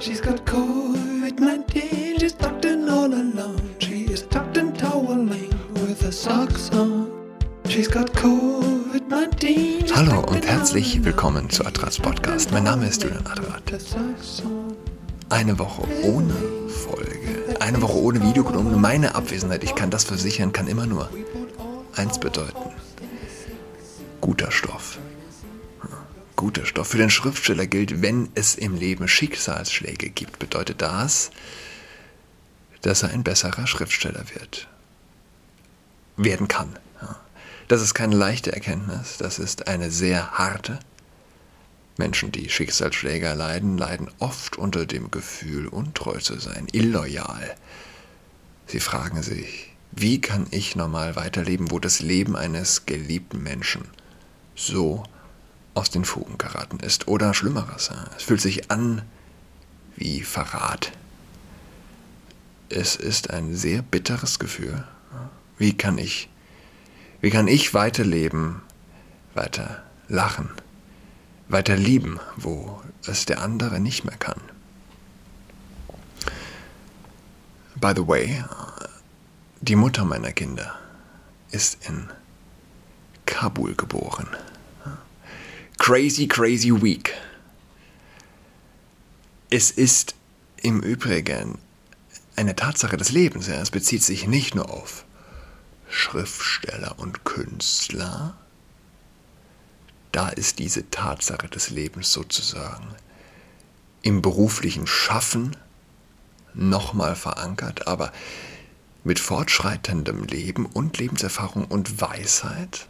She's got COVID-19, she's tucked in all alone. She is tucked in toweling with her socks on. She's got COVID-19. she's Hallo und herzlich willkommen zu Adrats Podcast. Mein Name ist Julian Adrat. Eine Woche ohne Folge, eine Woche ohne Videokolumne. Meine Abwesenheit, ich kann das versichern, kann immer nur eins bedeuten. Guter Stoff. Guter Stoff. Für den Schriftsteller gilt, wenn es im Leben Schicksalsschläge gibt, bedeutet das, dass er ein besserer Schriftsteller wird. Werden kann. Das ist keine leichte Erkenntnis, das ist eine sehr harte. Menschen, die Schicksalsschläge erleiden, leiden oft unter dem Gefühl, untreu zu sein, illoyal. Sie fragen sich, wie kann ich normal weiterleben, wo das Leben eines geliebten Menschen so aus den Fugen geraten ist? Oder schlimmeres, es fühlt sich an wie Verrat. Es ist ein sehr bitteres Gefühl. Wie kann ich, wie kann ich weiterleben, weiter lachen, weiter lieben, wo es der andere nicht mehr kann? By the way, die Mutter meiner Kinder ist in Kabul geboren. Crazy, crazy week. Es ist im Übrigen eine Tatsache des Lebens. Ja. Es bezieht sich nicht nur auf Schriftsteller und Künstler. Da ist diese Tatsache des Lebens sozusagen im beruflichen Schaffen nochmal verankert, aber mit fortschreitendem Leben und Lebenserfahrung und Weisheit,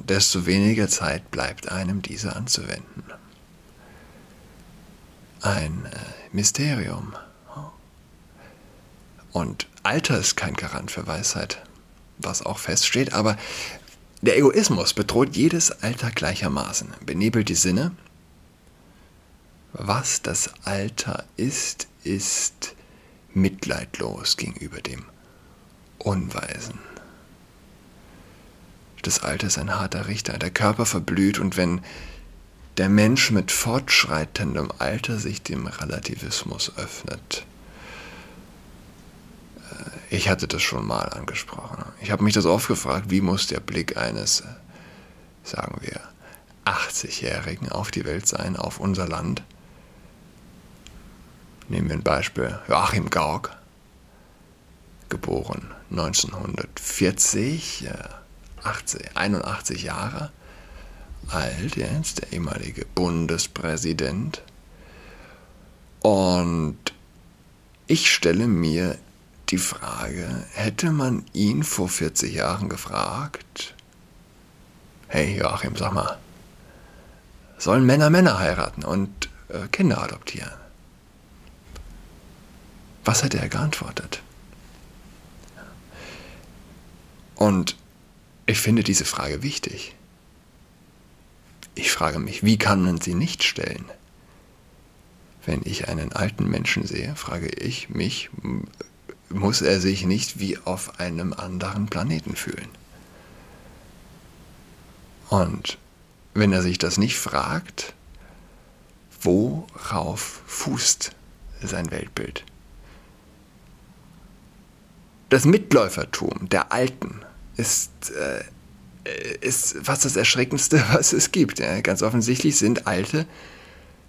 desto weniger Zeit bleibt einem diese anzuwenden. Ein äh, Mysterium. Und Alter ist kein Garant für Weisheit, was auch feststeht, aber der Egoismus bedroht jedes Alter gleichermaßen, benebelt die Sinne. Was das Alter ist, ist mitleidlos gegenüber dem Unweisen. Das Alter ist ein harter Richter, der Körper verblüht und wenn der Mensch mit fortschreitendem Alter sich dem Relativismus öffnet, ich hatte das schon mal angesprochen. Ich habe mich das oft gefragt, wie muss der Blick eines, sagen wir, 80-Jährigen auf die Welt sein, auf unser Land? Nehmen wir ein Beispiel Joachim Gauck, geboren 1940, 80, 81 Jahre alt, jetzt der ehemalige Bundespräsident. Und ich stelle mir die Frage, hätte man ihn vor 40 Jahren gefragt, hey Joachim, sag mal, sollen Männer Männer heiraten und äh, Kinder adoptieren? Was hätte er geantwortet? Und ich finde diese Frage wichtig. Ich frage mich, wie kann man sie nicht stellen? Wenn ich einen alten Menschen sehe, frage ich mich, muss er sich nicht wie auf einem anderen Planeten fühlen. Und wenn er sich das nicht fragt, worauf fußt sein Weltbild? Das Mitläufertum der Alten ist, äh, ist fast das Erschreckendste, was es gibt. Ja, ganz offensichtlich sind Alte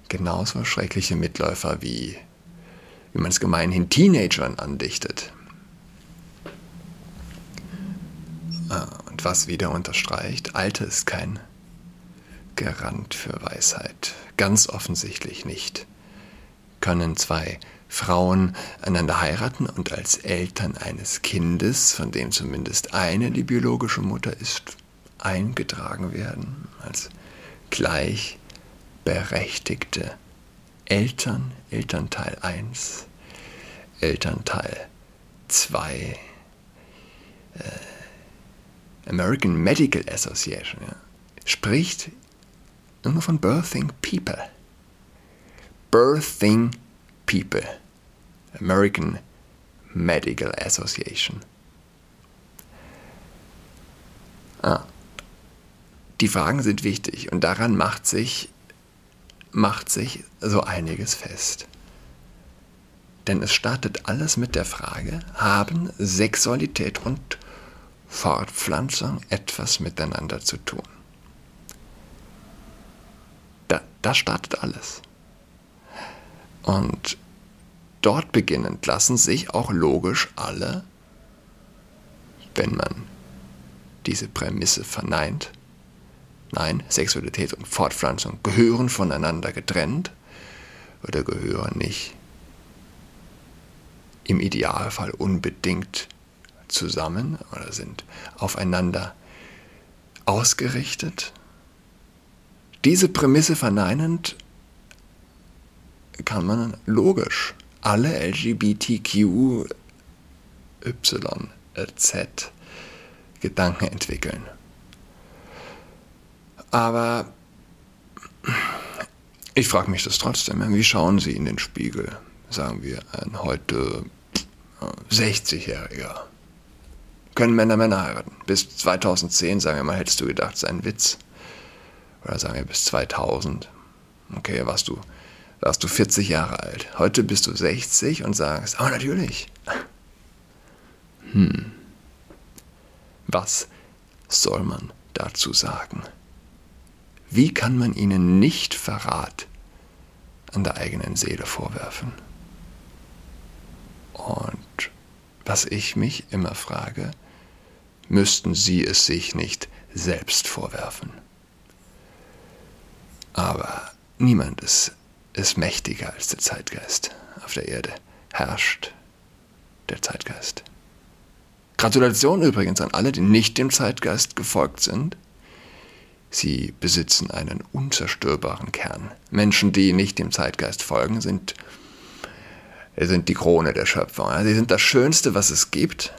genauso schreckliche Mitläufer wie wie man es gemeinhin Teenagern andichtet. Und was wieder unterstreicht, Alter ist kein Garant für Weisheit. Ganz offensichtlich nicht. Können zwei Frauen einander heiraten und als Eltern eines Kindes, von dem zumindest eine die biologische Mutter ist, eingetragen werden, als gleichberechtigte Eltern, Elternteil 1, Elternteil 2, äh, American Medical Association, ja, spricht nur von Birthing People. Birthing People. American Medical Association. Ah. Die Fragen sind wichtig und daran macht sich macht sich so einiges fest. Denn es startet alles mit der Frage, haben Sexualität und Fortpflanzung etwas miteinander zu tun? Da, da startet alles. Und dort beginnend lassen sich auch logisch alle, wenn man diese Prämisse verneint, nein, Sexualität und Fortpflanzung gehören voneinander getrennt oder gehören nicht im Idealfall unbedingt zusammen oder sind aufeinander ausgerichtet. Diese Prämisse verneinend kann man logisch alle LGBTQ Y Z Gedanken entwickeln. Aber ich frage mich das trotzdem. Wie schauen Sie in den Spiegel? Sagen wir ein heute 60-Jähriger. Können Männer Männer heiraten? Bis 2010, sagen wir mal, hättest du gedacht, es ist ein Witz. Oder sagen wir bis 2000. Okay, warst du, warst du 40 Jahre alt. Heute bist du 60 und sagst, oh natürlich. Hm. Was soll man dazu sagen? Wie kann man ihnen nicht Verrat an der eigenen Seele vorwerfen? Und was ich mich immer frage, müssten sie es sich nicht selbst vorwerfen? Aber niemand ist, ist mächtiger als der Zeitgeist auf der Erde. Herrscht der Zeitgeist. Gratulation übrigens an alle, die nicht dem Zeitgeist gefolgt sind. Sie besitzen einen unzerstörbaren Kern. Menschen, die nicht dem Zeitgeist folgen, sind, sind die Krone der Schöpfung. Sie sind das Schönste, was es gibt.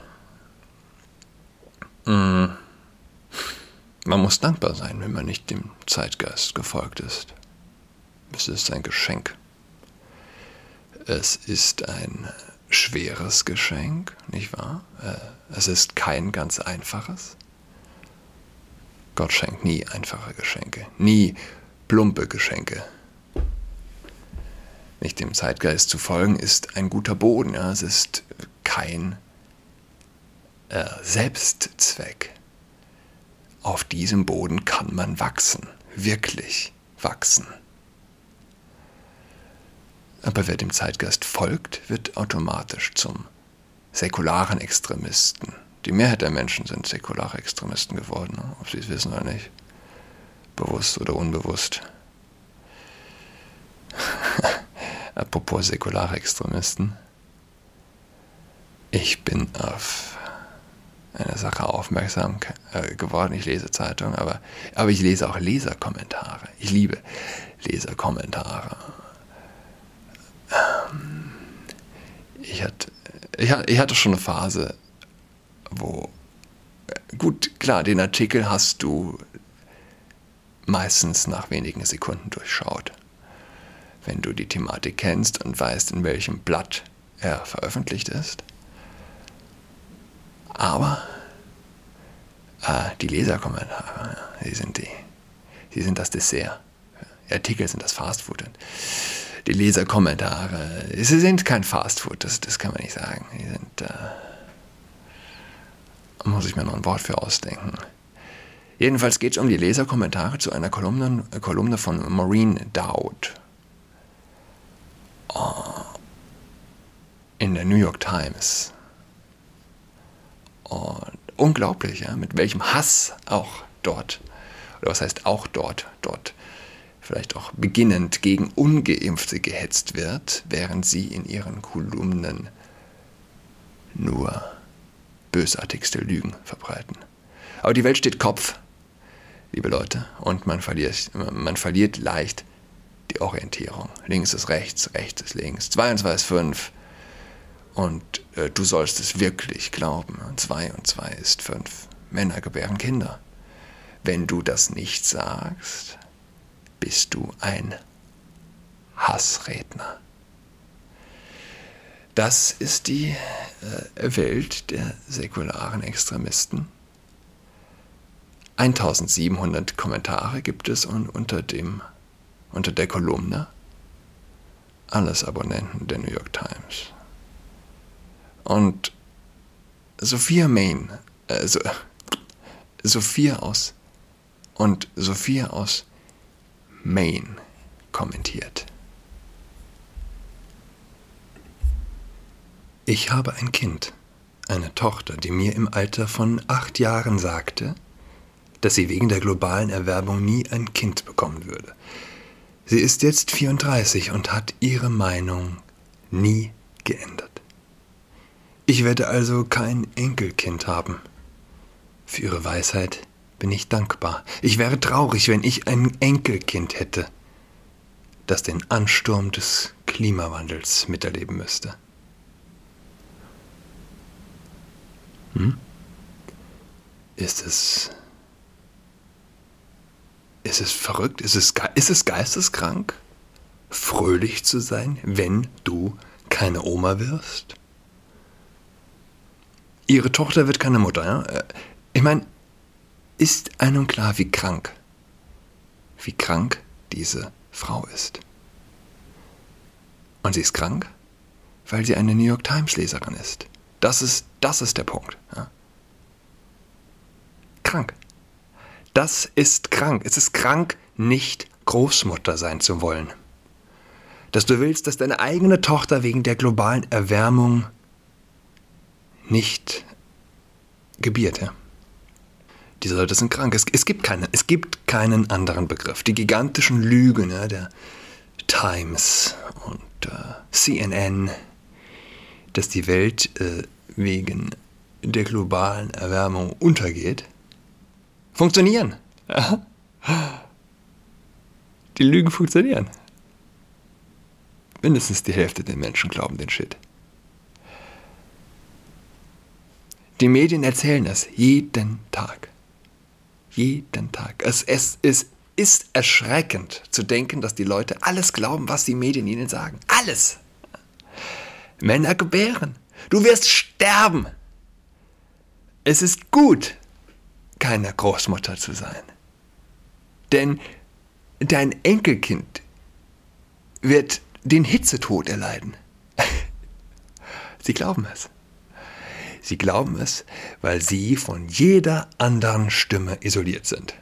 Mm. Man muss dankbar sein, wenn man nicht dem Zeitgeist gefolgt ist. Es ist ein Geschenk. Es ist ein schweres Geschenk, nicht wahr? Äh, es ist kein ganz einfaches. Gott schenkt nie einfache Geschenke, nie plumpe Geschenke. Nicht dem Zeitgeist zu folgen ist ein guter Boden. Ja? Es ist kein äh, Selbstzweck. Auf diesem Boden kann man wachsen, wirklich wachsen. Aber wer dem Zeitgeist folgt, wird automatisch zum säkularen Extremisten. Die Mehrheit der Menschen sind säkulare Extremisten geworden, ob sie es wissen oder nicht. Bewusst oder unbewusst. Apropos säkulare Extremisten. Ich bin auf eine Sache aufmerksam äh, geworden. Ich lese Zeitungen, aber, aber ich lese auch Leserkommentare. Ich liebe Leserkommentare. Ich hatte, ich hatte schon eine Phase, wo, gut, klar, den Artikel hast du meistens nach wenigen Sekunden durchschaut. Wenn du die Thematik kennst und weißt, in welchem Blatt er veröffentlicht ist. Aber äh, die Leserkommentare, sie sind die, sie sind das Dessert. Artikel sind das Fastfood. Die Leserkommentare, sie sind kein Fastfood, das, das kann man nicht sagen. Sie sind äh, muss ich mir noch ein Wort für ausdenken. Jedenfalls geht es um die Leserkommentare zu einer Kolumne, Kolumne von Maureen Dowd. Oh, in der New York Times. Und unglaublich, ja, mit welchem Hass auch dort, oder was heißt auch dort, dort vielleicht auch beginnend gegen ungeimpfte gehetzt wird, während sie in ihren Kolumnen nur bösartigste Lügen verbreiten. Aber die Welt steht Kopf, liebe Leute, und man verliert, man verliert leicht die Orientierung. Links ist rechts, rechts ist links. 2 und 2 ist 5. Und äh, du sollst es wirklich glauben. 2 und 2 ist 5. Männer gebären Kinder. Wenn du das nicht sagst, bist du ein Hassredner. Das ist die äh, Welt der säkularen Extremisten. 1700 Kommentare gibt es unter dem unter der Kolumne alles Abonnenten der New York Times. Und Sophia Main, also Sophia aus und Sophia aus Maine kommentiert. Ich habe ein Kind, eine Tochter, die mir im Alter von acht Jahren sagte, dass sie wegen der globalen Erwerbung nie ein Kind bekommen würde. Sie ist jetzt 34 und hat ihre Meinung nie geändert. Ich werde also kein Enkelkind haben. Für ihre Weisheit bin ich dankbar. Ich wäre traurig, wenn ich ein Enkelkind hätte, das den Ansturm des Klimawandels miterleben müsste. Hm? Ist es. Ist es verrückt? Ist es, ist es geisteskrank, fröhlich zu sein, wenn du keine Oma wirst? Ihre Tochter wird keine Mutter. Ja? Äh, ich meine, ist einem klar, wie krank, wie krank diese Frau ist. Und sie ist krank, weil sie eine New York Times Leserin ist. Das ist, das ist der Punkt. Ja. Krank. Das ist krank. Es ist krank, nicht Großmutter sein zu wollen. Dass du willst, dass deine eigene Tochter wegen der globalen Erwärmung nicht gebiert. Ja. Diese Leute sind krank. Es, es, gibt keine, es gibt keinen anderen Begriff. Die gigantischen Lügen ja, der Times und äh, CNN, dass die Welt äh, wegen der globalen Erwärmung untergeht, funktionieren. Die Lügen funktionieren. Mindestens die Hälfte der Menschen glauben den Shit. Die Medien erzählen es jeden Tag. Jeden Tag. Es, es, es ist erschreckend zu denken, dass die Leute alles glauben, was die Medien ihnen sagen. Alles. Männer gebären. Du wirst sterben. Es ist gut, keine Großmutter zu sein. Denn dein Enkelkind wird den Hitzetod erleiden. Sie glauben es. Sie glauben es, weil sie von jeder anderen Stimme isoliert sind.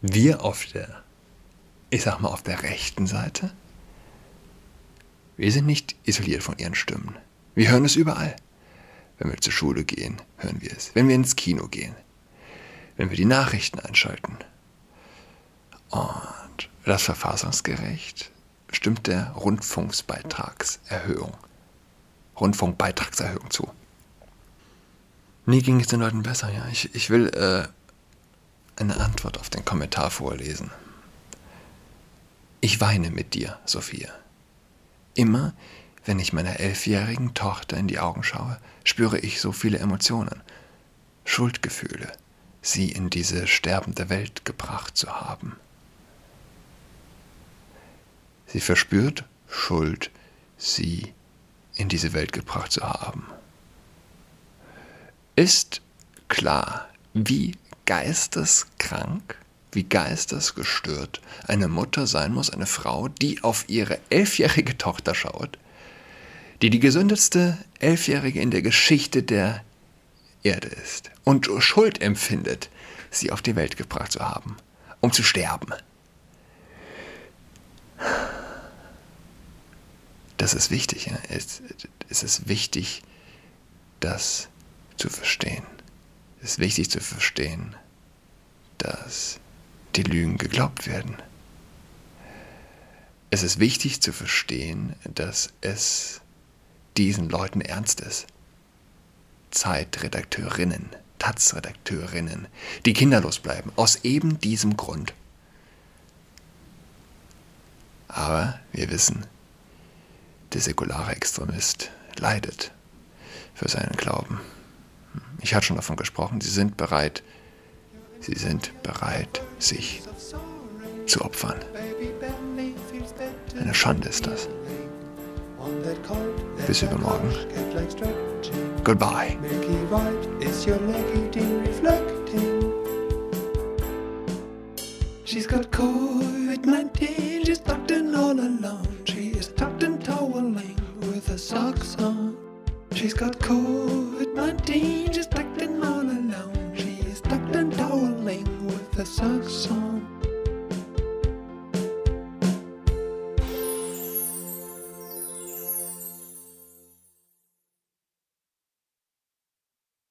Wir auf der, ich sag mal, auf der rechten Seite, wir sind nicht isoliert von ihren Stimmen. Wir hören es überall. Wenn wir zur Schule gehen, hören wir es. Wenn wir ins Kino gehen. Wenn wir die Nachrichten einschalten. Und das verfassungsgerecht stimmt der Rundfunksbeitragserhöhung Rundfunkbeitragserhöhung zu. Nie ging es den Leuten besser, ja. Ich, ich will äh, eine Antwort auf den Kommentar vorlesen. Ich weine mit dir, Sophia. Immer, wenn ich meiner elfjährigen Tochter in die Augen schaue, spüre ich so viele Emotionen, Schuldgefühle, sie in diese sterbende Welt gebracht zu haben. Sie verspürt Schuld, sie in diese Welt gebracht zu haben. Ist klar, wie geisteskrank, wie geistesgestört eine Mutter sein muss, eine Frau, die auf ihre elfjährige Tochter schaut, die die gesündeste Elfjährige in der Geschichte der Erde ist und Schuld empfindet, sie auf die Welt gebracht zu haben, um zu sterben. Das ist wichtig. Es, es ist wichtig, das zu verstehen. Es ist wichtig zu verstehen, dass die Lügen geglaubt werden. Es ist wichtig zu verstehen, dass es diesen Leuten ernst ist. Zeitredakteurinnen, Taz-Redakteurinnen, die kinderlos bleiben, aus eben diesem Grund. Aber wir wissen, der säkulare Extremist leidet für seinen Glauben. Ich hatte schon davon gesprochen, sie sind bereit, sie sind bereit, sich zu opfern. Eine Schande ist das. Bis übermorgen. Goodbye. She's got COVID-19, got COVID 19.